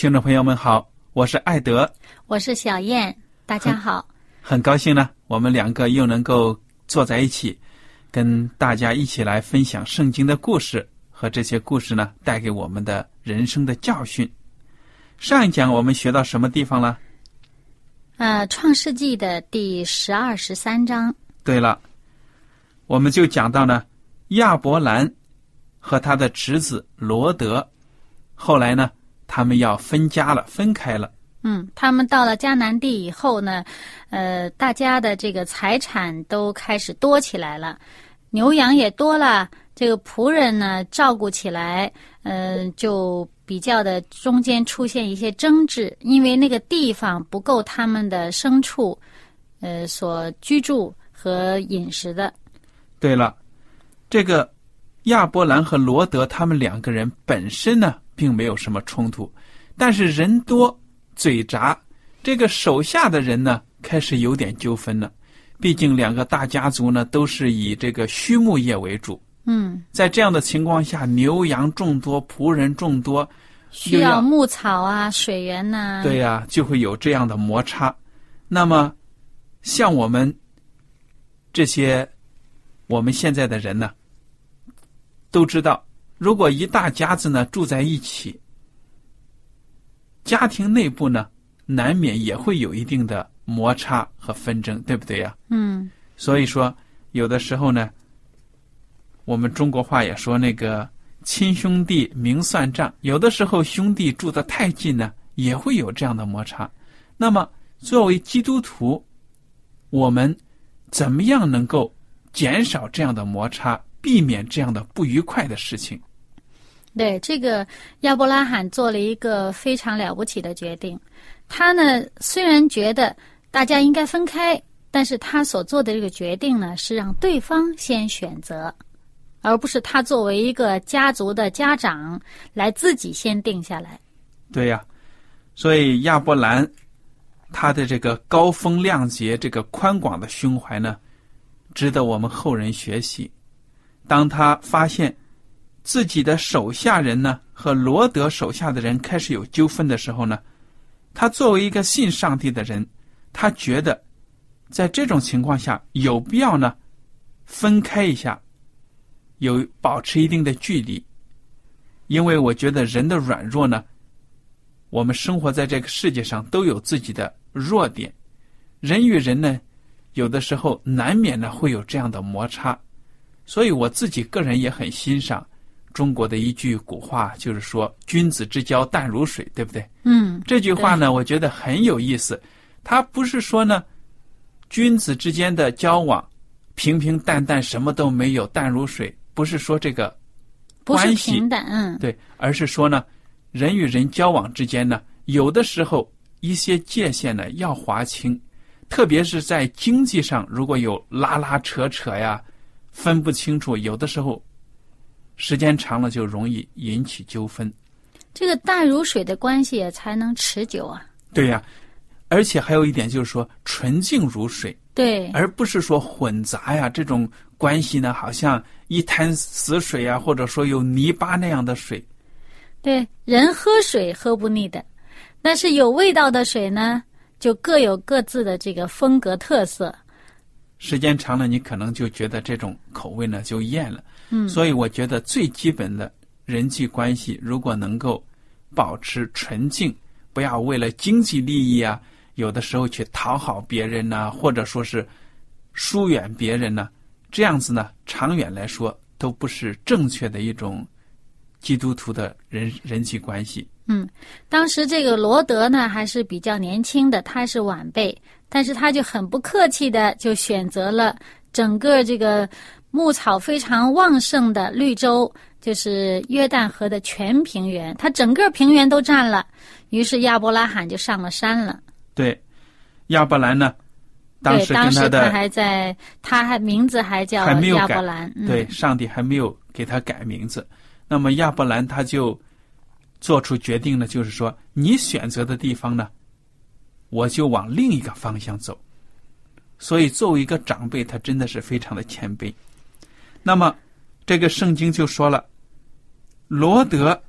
听众朋友们好，我是艾德，我是小燕，大家好。很高兴呢，我们两个又能够坐在一起，跟大家一起来分享圣经的故事和这些故事呢带给我们的人生的教训。上一讲我们学到什么地方了？呃，《创世纪》的第十二、十三章。对了，我们就讲到呢，亚伯兰和他的侄子罗德，后来呢，他们要分家了，分开了。嗯，他们到了迦南地以后呢，呃，大家的这个财产都开始多起来了，牛羊也多了，这个仆人呢照顾起来，嗯、就比较的中间出现一些争执，因为那个地方不够他们的牲畜，呃，所居住和饮食的。对了，这个亚伯兰和罗德他们两个人本身呢，并没有什么冲突，但是人多嘴杂，这个手下的人呢，开始有点纠纷了。毕竟两个大家族呢，都是以这个畜牧业为主，嗯，在这样的情况下，牛羊众多，仆人众多，需要要牧草啊、水源呐、对呀、就会有这样的摩擦。那么，像我们这些我们现在的人呢，都知道，如果一大家子呢住在一起，家庭内部呢难免也会有一定的摩擦和纷争，对不对呀？嗯所以说，有的时候呢，我们中国话也说那个亲兄弟明算账，有的时候兄弟住的太近呢，也会有这样的摩擦。那么，作为基督徒，我们怎么样能够减少这样的摩擦，避免这样的不愉快的事情？对，这个亚伯拉罕做了一个非常了不起的决定。他呢，虽然觉得大家应该分开，但是他所做的这个决定呢，是让对方先选择，而不是他作为一个家族的家长来自己先定下来。对呀、所以亚伯兰他的这个高风亮节、这个宽广的胸怀呢，值得我们后人学习。当他发现自己的手下人呢和罗德手下的人开始有纠纷的时候呢，他作为一个信上帝的人，他觉得在这种情况下有必要呢分开一下，有保持一定的距离，因为我觉得人的软弱呢。我们生活在这个世界上都有自己的弱点，人与人呢，有的时候难免呢会有这样的摩擦，所以我自己个人也很欣赏中国的一句古话，就是说“君子之交淡如水”，对不对？嗯，这句话呢，我觉得很有意思。它不是说呢，君子之间的交往平平淡淡，什么都没有，淡如水，不是说这个关系平等，嗯，对，而是说呢，人与人交往之间呢，有的时候一些界限呢要划清，特别是在经济上，如果有拉拉扯扯呀、分不清楚，有的时候时间长了就容易引起纠纷。这个淡如水的关系也才能持久啊。对呀、而且还有一点就是说纯净如水，对，而不是说混杂呀这种关系呢，好像一滩死水啊，或者说有泥巴那样的水。对，人喝水喝不腻的，但是有味道的水呢，就各有各自的这个风格特色。时间长了，你可能就觉得这种口味呢就厌了。嗯所以我觉得最基本的人际关系，如果能够保持纯净，不要为了经济利益啊，有的时候去讨好别人呐、或者说是疏远别人呢、这样子呢，长远来说都不是正确的一种基督徒的人人际关系。嗯，当时这个罗德呢还是比较年轻的，他是晚辈，但是他就很不客气的就选择了整个这个牧草非常旺盛的绿洲，就是约旦河的全平原，他整个平原都占了。于是亚伯拉罕就上了山了。对，亚伯兰呢，当对，时当时他跟他的还在，他还名字还叫还没有改亚伯兰。嗯、对，上帝还没有给他改名字。那么亚伯兰他就做出决定呢，就是说你选择的地方呢，我就往另一个方向走。所以作为一个长辈，他真的是非常的谦卑。那么这个圣经就说了，罗德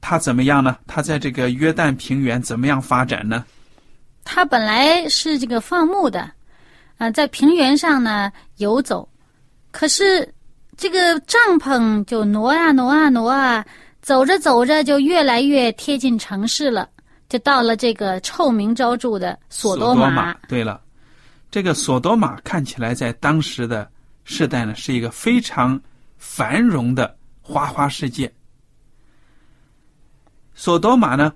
他怎么样呢？他在这个约旦平原怎么样发展呢？他本来是这个放牧的，啊、在平原上呢游走，可是这个帐篷就挪啊挪啊挪啊，走着走着就越来越贴近城市了，就到了这个臭名昭著的索多多玛。对了，这个索多玛看起来在当时的世代呢，是一个非常繁荣的花花世界。索多玛呢，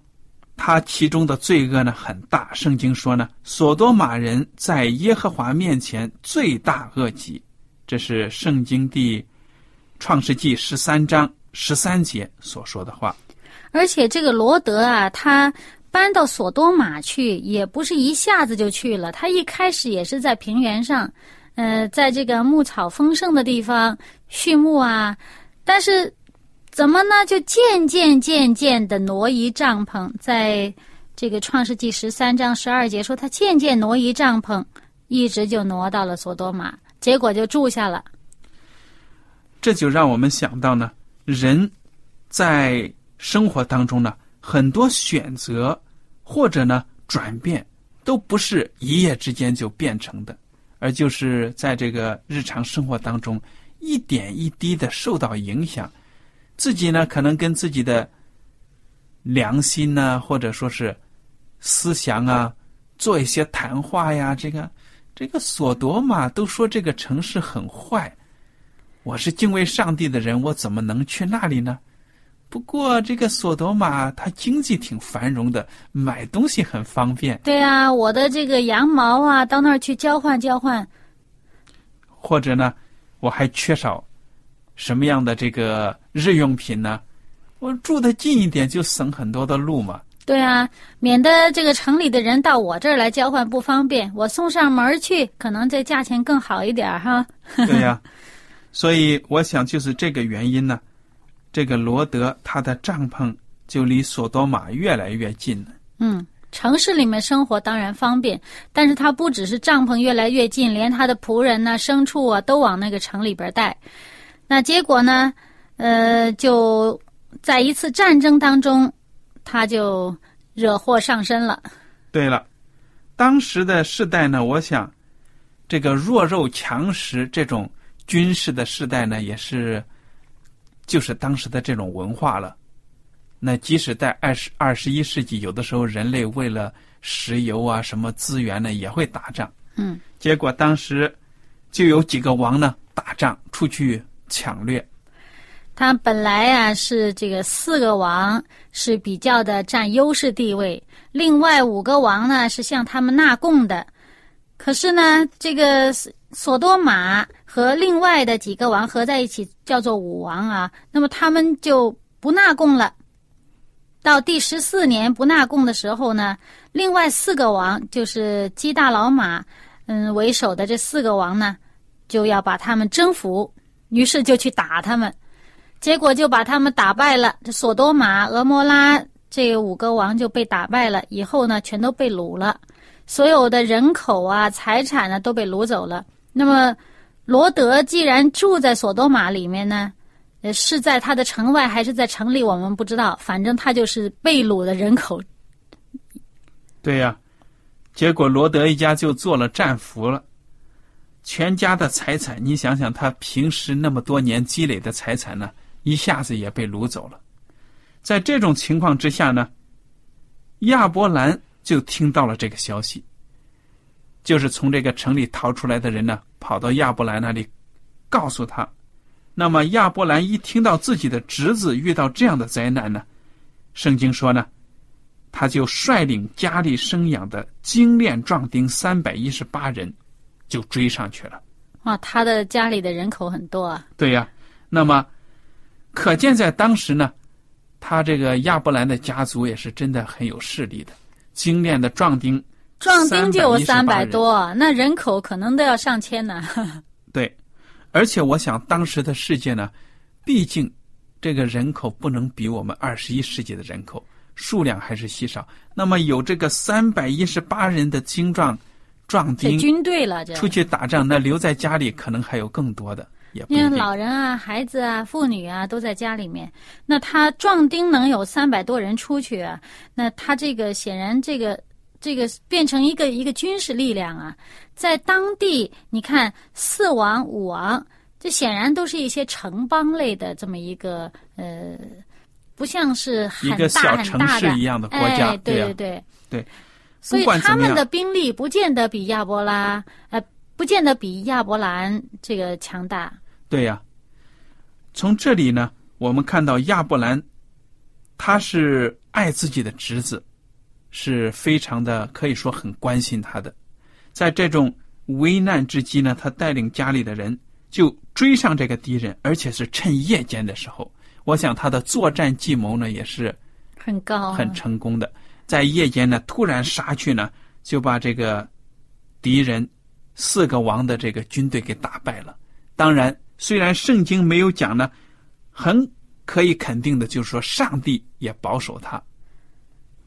它其中的罪恶呢很大。圣经说呢，索多玛人在耶和华面前罪大恶极，这是圣经第创世纪十三章十三节所说的话。而且这个罗德啊，他搬到索多玛去，也不是一下子就去了。他一开始也是在平原上，呃，在这个牧草丰盛的地方畜牧啊，但是怎么呢？就渐渐渐渐的挪移帐篷，在这个创世纪十三章十二节说，他渐渐挪移帐篷，一直就挪到了索多玛，结果就住下了。这就让我们想到呢，人在生活当中呢，很多选择或者呢转变，都不是一夜之间就变成的，而就是在这个日常生活当中，一点一滴的受到影响，自己呢可能跟自己的良心呢，或者说是思想啊，做一些谈话呀，这个这个索多玛都说这个城市很坏。我是敬畏上帝的人，我怎么能去那里呢？不过这个索多玛，它经济挺繁荣的，买东西很方便，对啊，我的这个羊毛啊，到那儿去交换交换。或者呢，我还缺少什么样的这个日用品呢？我住的近一点，就省很多的路嘛。对啊，免得这个城里的人到我这儿来交换不方便，我送上门去，可能这价钱更好一点哈。对呀、所以我想就是这个原因呢，这个罗德他的帐篷就离索多玛越来越近了。嗯，城市里面生活当然方便，但是他不只是帐篷越来越近，连他的仆人呐、牲畜啊都往那个城里边带。那结果呢，呃，就在一次战争当中，他就惹祸上身了。对了，当时的世代呢，我想，这个弱肉强食这种军事的世代呢，也是，就是当时的这种文化了。那即使在二十二十一世纪，有的时候人类为了石油啊什么资源呢，也会打仗。嗯，结果当时就有几个王呢打仗出去抢掠。他本来啊是这个四个王是比较的占优势地位，另外五个王呢是向他们纳贡的。可是呢，这个索多玛和另外的几个王合在一起叫做五王啊，那么他们就不纳贡了。到第十四年不纳贡的时候呢，另外四个王就是基大老马，嗯为首的这四个王呢，就要把他们征服。于是就去打他们，结果就把他们打败了。这索多玛、俄摩拉这五个王就被打败了，以后呢，全都被掳了，所有的人口啊、财产呢都被掳走了。那么，罗德既然住在索多玛里面呢，呃，是在他的城外还是在城里，我们不知道。反正他就是被掳的人口。对呀，结果罗德一家就做了战俘了。全家的财产，你想想，他平时那么多年积累的财产呢，一下子也被掳走了。在这种情况之下呢，亚伯兰就听到了这个消息，就是从这个城里逃出来的人呢，跑到亚伯兰那里，告诉他。那么亚伯兰一听到自己的侄子遇到这样的灾难呢，圣经说呢，他就率领家里生养的精炼壮丁三百一十八人。就追上去了，哇！他的家里的人口很多啊。对呀，那么可见在当时呢，他这个亚伯兰的家族也是真的很有势力的，精炼的壮丁，壮丁就有三百多，那人口可能都要上千呢。对，而且我想当时的世界呢，毕竟这个人口不能比我们二十一世纪的人口数量还是稀少，那么有这个三百一十八人的精壮。壮丁军队了，这出去打仗，那留在家里可能还有更多的，也不因为老人啊、孩子啊、妇女啊都在家里面。那他壮丁能有三百多人出去啊？那他这个显然这个这个变成一个一个军事力量啊，在当地你看四王五王，这显然都是一些城邦类的这么一个呃，不像是一个小城市一样的国家，对对对对。所以他们的兵力不见得比亚伯拉，呃，不见得比亚伯兰这个强大。对呀，从这里呢，我们看到亚伯兰，他是爱自己的侄子，是非常的可以说很关心他的。在这种危难之际呢，他带领家里的人就追上这个敌人，而且是趁夜间的时候。我想他的作战计谋呢，也是很高、很成功的。在夜间呢，突然杀去呢，就把这个敌人四个王的这个军队给打败了。当然，虽然圣经没有讲呢，很可以肯定的就是说，上帝也保守他。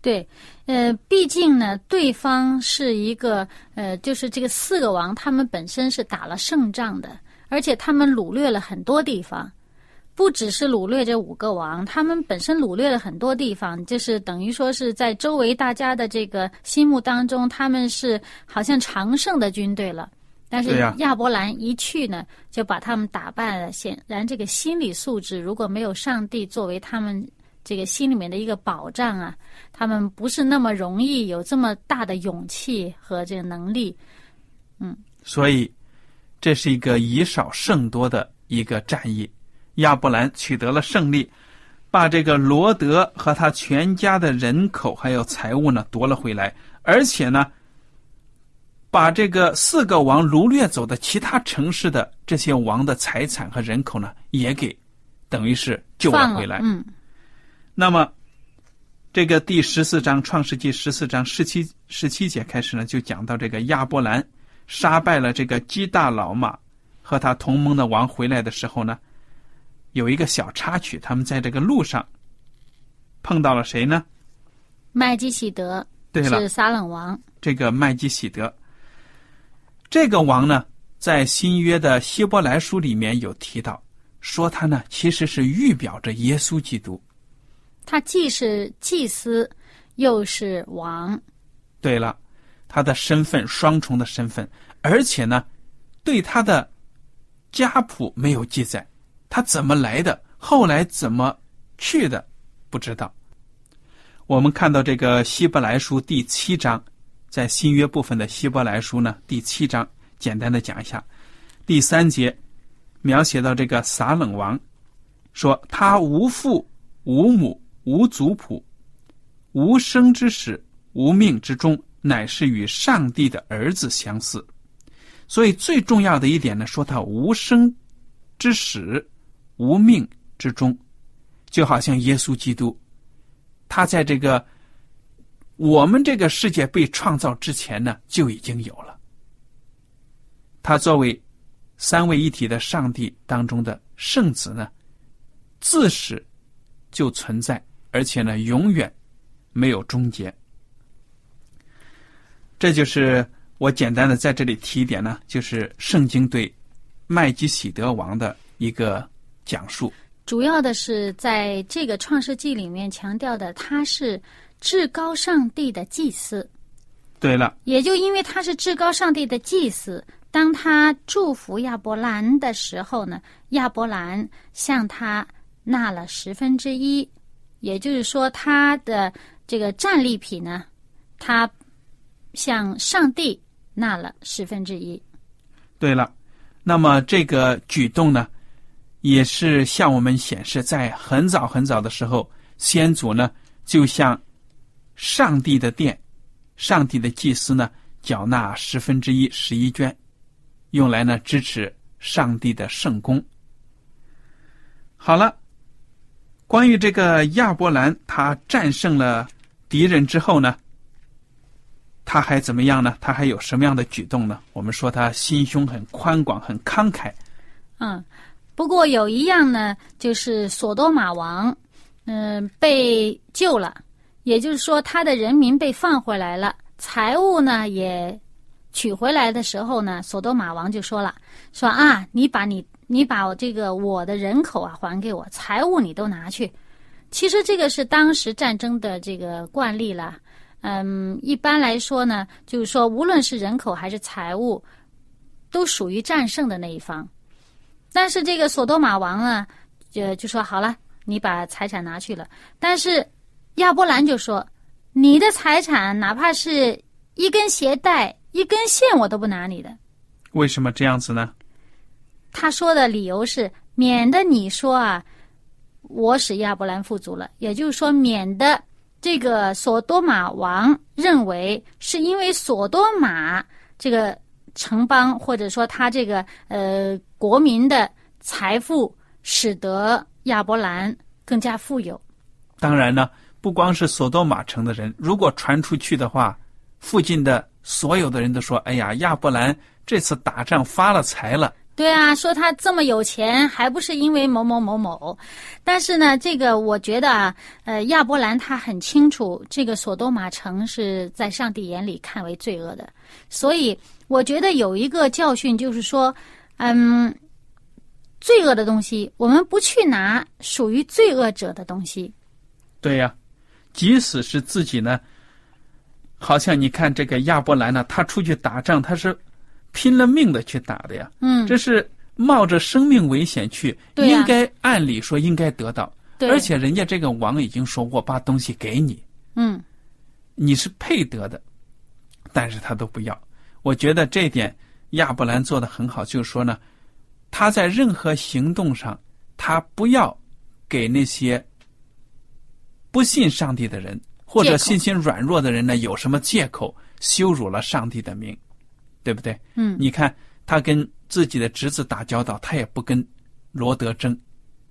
对，呃，毕竟呢，对方是一个呃，就是这个四个王，他们本身是打了胜仗的，而且他们掳掠了很多地方。不只是掳掠这五个王，他们本身掳掠了很多地方，就是等于说是在周围大家的这个心目当中，他们是好像常胜的军队了。但是亚伯兰一去呢，就把他们打败了。显然，这个心理素质如果没有上帝作为他们这个心里面的一个保障啊，他们不是那么容易有这么大的勇气和这个能力。嗯，所以这是一个以少胜多的一个战役。亚伯兰取得了胜利，把这个罗德和他全家的人口还有财物呢夺了回来，而且呢，把这个四个王掳掠走的其他城市的这些王的财产和人口呢也给，等于是救了回来。嗯。那么，这个第十四章《创世纪》十四章十七十七节开始呢，就讲到这个亚伯兰杀败了这个基大老马和他同盟的王回来的时候呢。有一个小插曲，他们在这个路上碰到了谁呢？麦基喜德，对了，是撒冷王。这个麦基喜德，这个王呢，在新约的希伯来书里面有提到，说他呢其实是预表着耶稣基督。他既是祭司，又是王。对了，他的身份双重的身份，而且呢，对他的家谱没有记载。他怎么来的？后来怎么去的？不知道。我们看到这个希伯来书第七章，在新约部分的希伯来书呢，第七章简单的讲一下，第三节描写到这个撒冷王，说他无父无母无族谱，无生之始无命之终，乃是与上帝的儿子相似。所以最重要的一点呢，说他无生之始。无命之中，就好像耶稣基督，他在这个我们这个世界被创造之前呢，就已经有了。他作为三位一体的上帝当中的圣子呢，自始就存在，而且呢，永远没有终结。这就是我简单的在这里提一点呢，就是圣经对麦基喜德王的一个讲述。主要的是在这个创世纪里面强调的，他是至高上帝的祭司。对了，也就因为他是至高上帝的祭司，当他祝福亚伯兰的时候呢，亚伯兰向他纳了十分之一，也就是说，他的这个战利品呢，他向上帝纳了十分之一。对了，那么这个举动呢，也是向我们显示，在很早很早的时候，先祖呢就向上帝的殿。上帝的祭司呢，缴纳十分之一十一捐，用来呢支持上帝的圣功。好了，关于这个亚伯兰，他战胜了敌人之后呢，他还怎么样呢？他还有什么样的举动呢？我们说他心胸很宽广，很慷慨。嗯，不过有一样呢，就是索多玛王，嗯，被救了。也就是说，他的人民被放回来了，财物呢也取回来的时候呢，索多玛王就说了：“说啊，你把你你把我这个我的人口啊还给我，财物你都拿去。”其实这个是当时战争的这个惯例了。嗯，一般来说呢，就是说，无论是人口还是财物，都属于战胜的那一方。但是这个索多玛王呢，就就说好了，你把财产拿去了，但是。亚伯兰就说：“你的财产，哪怕是一根鞋带、一根线，我都不拿你的。”为什么这样子呢？他说的理由是：免得你说啊，我使亚伯兰富足了。也就是说，免得这个索多玛王认为是因为索多玛这个城邦，或者说他这个呃国民的财富，使得亚伯兰更加富有。当然呢。不光是索多玛城的人，如果传出去的话，附近的所有的人都说：“哎呀，亚伯兰这次打仗发了财了。”对啊，说他这么有钱，还不是因为某某某某？但是呢，这个我觉得啊，呃，亚伯兰他很清楚，这个索多玛城是在上帝眼里看为罪恶的，所以我觉得有一个教训就是说，嗯，罪恶的东西，我们不去拿属于罪恶者的东西。对呀。即使是自己呢，好像你看这个亚伯兰呢，他出去打仗，他是拼了命的去打的呀。嗯，这是冒着生命危险去，应该按理说应该得到。对，而且人家这个王已经说我把东西给你，嗯，你是配得的，但是他都不要。我觉得这点亚伯兰做的很好，就是说呢，他在任何行动上，他不要给那些。不信上帝的人，或者信心软弱的人呢，有什么借口羞辱了上帝的名，对不对？嗯，你看他跟自己的侄子打交道，他也不跟罗德争。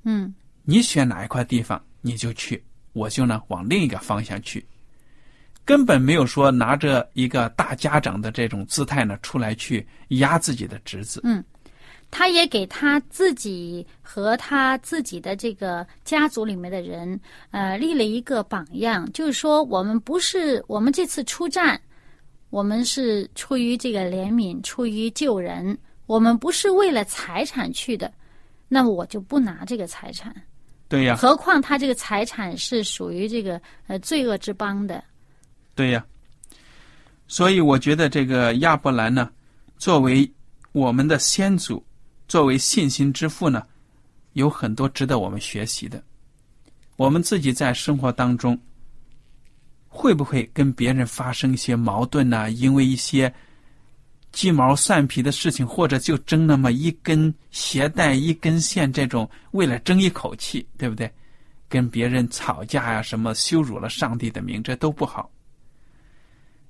嗯，你选哪一块地方，你就去，我就呢往另一个方向去，根本没有说拿着一个大家长的这种姿态呢出来去压自己的侄子。嗯。他也给他自己和他自己的这个家族里面的人，呃，立了一个榜样，就是说，我们不是我们这次出战，我们是出于这个怜悯，出于救人，我们不是为了财产去的，那么我就不拿这个财产。对呀。何况他这个财产是属于这个呃罪恶之邦的。对呀。所以我觉得这个亚伯兰呢，作为我们的先祖。作为信心之父呢，有很多值得我们学习的。我们自己在生活当中，会不会跟别人发生一些矛盾呢？因为一些鸡毛蒜皮的事情，或者就争那么一根鞋带、一根线，这种为了争一口气，对不对？跟别人吵架呀，什么羞辱了上帝的名，这都不好。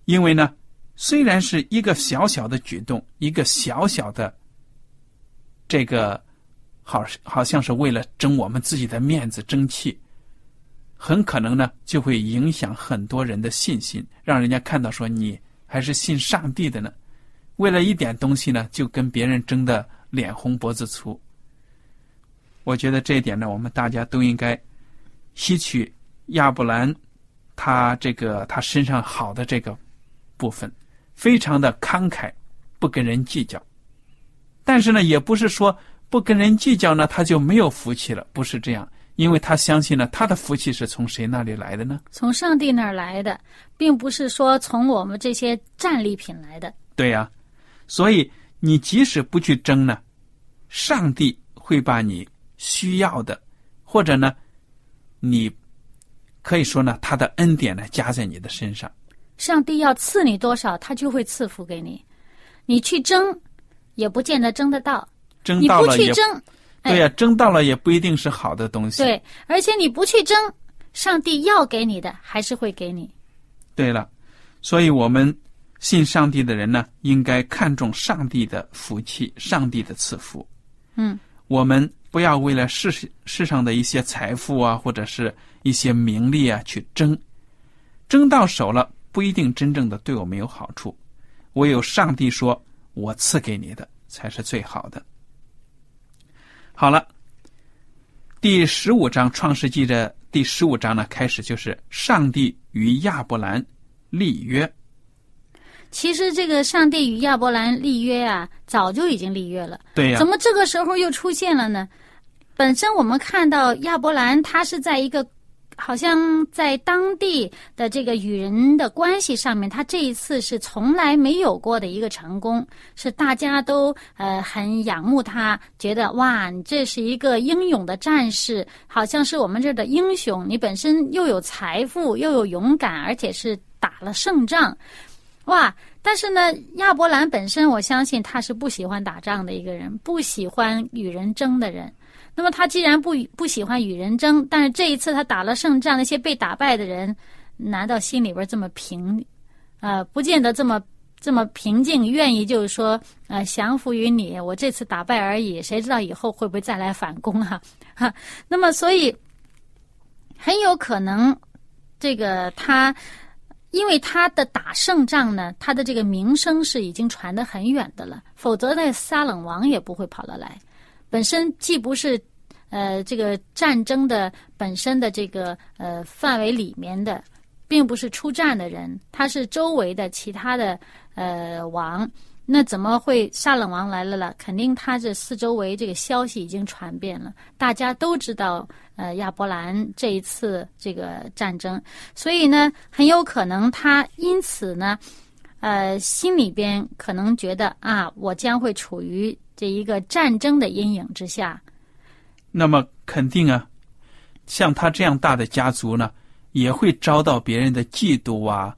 因为呢，虽然是一个小小的举动，一个小小的。这个好好像是为了争我们自己的面子、争气，很可能呢就会影响很多人的信心，让人家看到说你还是信上帝的呢。为了一点东西呢，就跟别人争得脸红脖子粗。我觉得这一点呢，我们大家都应该吸取亚伯兰他这个他身上好的这个部分，非常的慷慨，不跟人计较。但是呢，也不是说不跟人计较呢，他就没有福气了，不是这样。因为他相信呢，他的福气是从谁那里来的呢？从上帝那儿来的，并不是说从我们这些战利品来的。对呀，所以你即使不去争呢，上帝会把你需要的，或者呢，你可以说呢，他的恩典呢加在你的身上。上帝要赐你多少，他就会赐福给你。你去争。也不见得争得到，争到了也争，对呀，争到了也不一定是好的东西。对，而且你不去争，上帝要给你的还是会给你。对了，所以我们信上帝的人呢，应该看重上帝的福气，上帝的赐福。嗯，我们不要为了世世上的一些财富啊，或者是一些名利啊去争，争到手了不一定真正的对我们有好处。唯有上帝说。我赐给你的才是最好的。好了，第十五章《创世纪》的第十五章呢，开始就是上帝与亚伯兰立约。其实，这个上帝与亚伯兰立约啊，早就已经立约了。对呀。怎么这个时候又出现了呢？本身我们看到亚伯兰，他是在一个。好像在当地的这个与人的关系上面，他这一次是从来没有过的一个成功，是大家都呃很仰慕他，觉得哇，你这是一个英勇的战士，好像是我们这儿的英雄。你本身又有财富，又有勇敢，而且是打了胜仗，哇！但是呢，亚伯兰本身，我相信他是不喜欢打仗的一个人，不喜欢与人争的人。那么他既然不不喜欢与人争，但是这一次他打了胜仗，那些被打败的人，难道心里边这么平，呃，不见得这么这么平静，愿意就是说，呃，降服于你，我这次打败而已，谁知道以后会不会再来反攻啊？哈，那么所以很有可能，这个他，因为他的打胜仗呢，他的这个名声是已经传得很远的了，否则那撒冷王也不会跑了来。本身既不是，呃，这个战争的本身的这个呃范围里面的，并不是出战的人，他是周围的其他的呃王，那怎么会沙冷王来了了？肯定他这四周围这个消息已经传遍了，大家都知道呃亚伯兰这一次这个战争，所以呢，很有可能他因此呢，呃，心里边可能觉得啊，我将会处于。这一个战争的阴影之下，那么肯定啊，像他这样大的家族呢，也会遭到别人的嫉妒啊、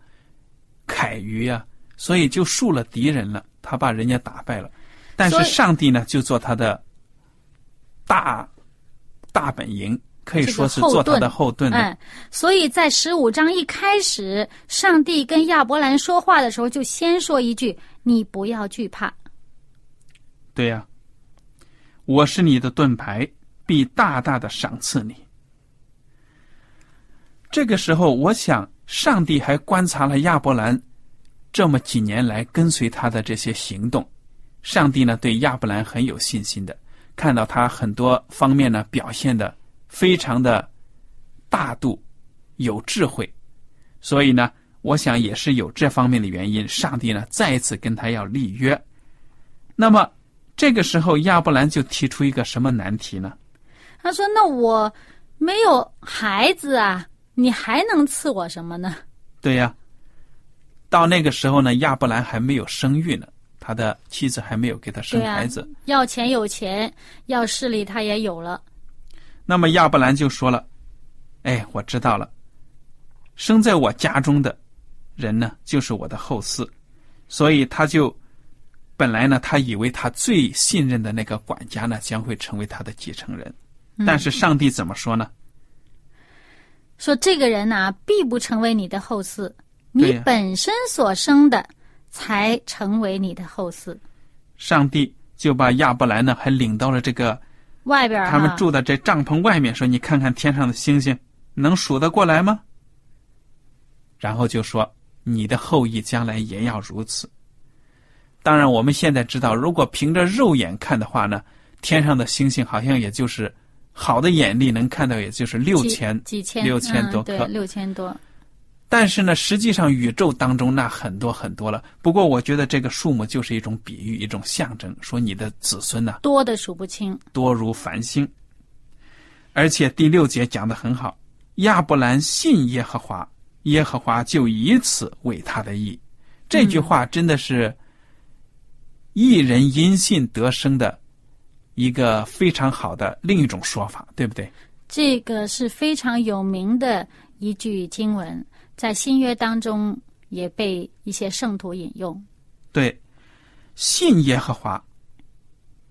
凯于啊，所以就树了敌人了。他把人家打败了，但是上帝呢，就做他的大大本营，可以说是做他的后盾。嗯，所以在十五章一开始，上帝跟亚伯兰说话的时候，就先说一句：“你不要惧怕。”对呀，我是你的盾牌，必大大的赏赐你。这个时候，我想上帝还观察了亚伯兰这么几年来跟随他的这些行动，上帝呢对亚伯兰很有信心的，看到他很多方面呢表现的非常的大度、有智慧，所以呢，我想也是有这方面的原因，上帝呢再一次跟他要立约，那么。这个时候，亚伯兰就提出一个什么难题呢？他说：“那我没有孩子啊，你还能赐我什么呢？”对呀，到那个时候呢，亚伯兰还没有生育呢，他的妻子还没有给他生孩子。要钱有钱，要势力他也有了。那么亚伯兰就说了：“哎，我知道了，生在我家中的人呢，就是我的后嗣，所以他就。”本来呢，他以为他最信任的那个管家呢，将会成为他的继承人。但是上帝怎么说呢？说这个人呢，必不成为你的后嗣，你本身所生的才成为你的后嗣。上帝就把亚伯兰呢，还领到了这个外边，他们住的这帐篷外面，说：“你看看天上的星星，能数得过来吗？”然后就说：“你的后裔将来也要如此。”当然，我们现在知道，如果凭着肉眼看的话呢，天上的星星好像也就是好的眼力能看到，也就是六千几千六千多颗。对，六千多。但是呢，实际上宇宙当中那很多很多了。不过，我觉得这个数目就是一种比喻，一种象征，说你的子孙呢多的数不清，多如繁星。而且第六节讲的很好，亚伯兰信耶和华，耶和华就以此为他的义。这句话真的是一人因信得生的一个非常好的另一种说法，对不对？这个是非常有名的一句经文。在新约当中也被一些圣徒引用。对，信耶和华，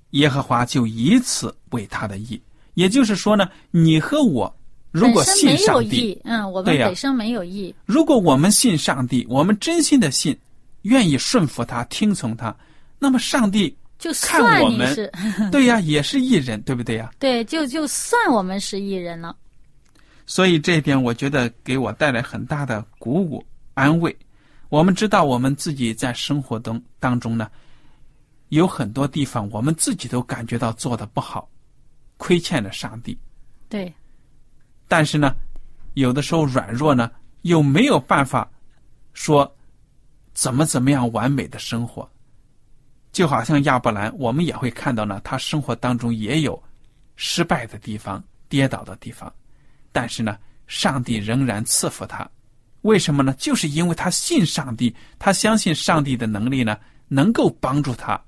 耶和华就以此为他的义。也就是说呢，你和我如果信上帝，嗯，我们本身没有义。如果我们信上帝，我们真心的信，愿意顺服他、听从他，那么上帝就看我们，对呀，也是艺人，对不对呀？对，就就算我们是艺人了。所以这一点，我觉得给我带来很大的鼓舞、安慰。我们知道，我们自己在生活中当中呢，有很多地方我们自己都感觉到做的不好，亏欠了上帝。对。但是呢，有的时候软弱呢，又没有办法说怎么怎么样完美的生活。就好像亚伯兰，我们也会看到呢，他生活当中也有失败的地方、跌倒的地方。但是呢，上帝仍然赐福他，为什么呢？就是因为他信上帝，他相信上帝的能力呢，能够帮助他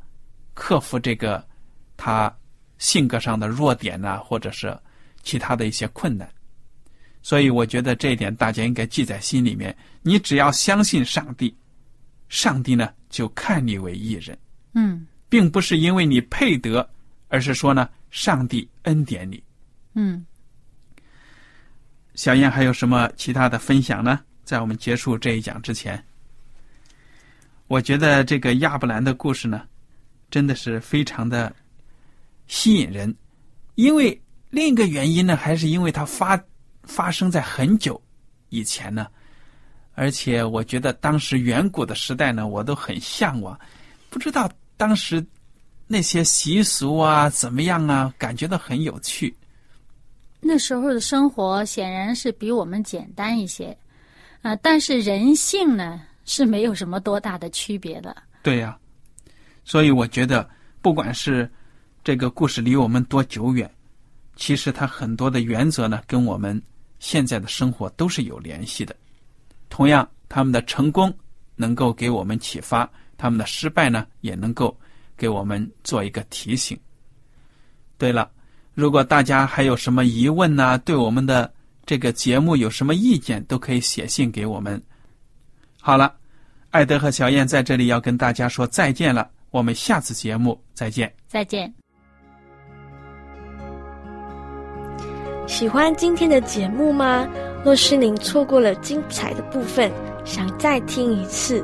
克服这个他性格上的弱点呢，或者是其他的一些困难。所以，我觉得这一点大家应该记在心里面。你只要相信上帝，上帝呢就看你为艺人。嗯，并不是因为你配得，而是说呢，上帝恩典你。嗯。小燕还有什么其他的分享呢？在我们结束这一讲之前，我觉得这个亚伯兰的故事呢，真的是非常的吸引人。因为另一个原因呢，还是因为它发发生在很久以前呢，而且我觉得当时远古的时代呢，我都很向往。不知道当时那些习俗啊怎么样啊，感觉到很有趣。那时候的生活显然是比我们简单一些，啊，但是人性呢是没有什么多大的区别的。对呀，所以我觉得，不管是这个故事离我们多久远，其实它很多的原则呢，跟我们现在的生活都是有联系的。同样，他们的成功能够给我们启发，他们的失败呢，也能够给我们做一个提醒。对了。如果大家还有什么疑问呢？对我们的这个节目有什么意见，都可以写信给我们。好了，艾德和小燕在这里要跟大家说再见了，我们下次节目再见。再见。喜欢今天的节目吗？若是您错过了精彩的部分，想再听一次，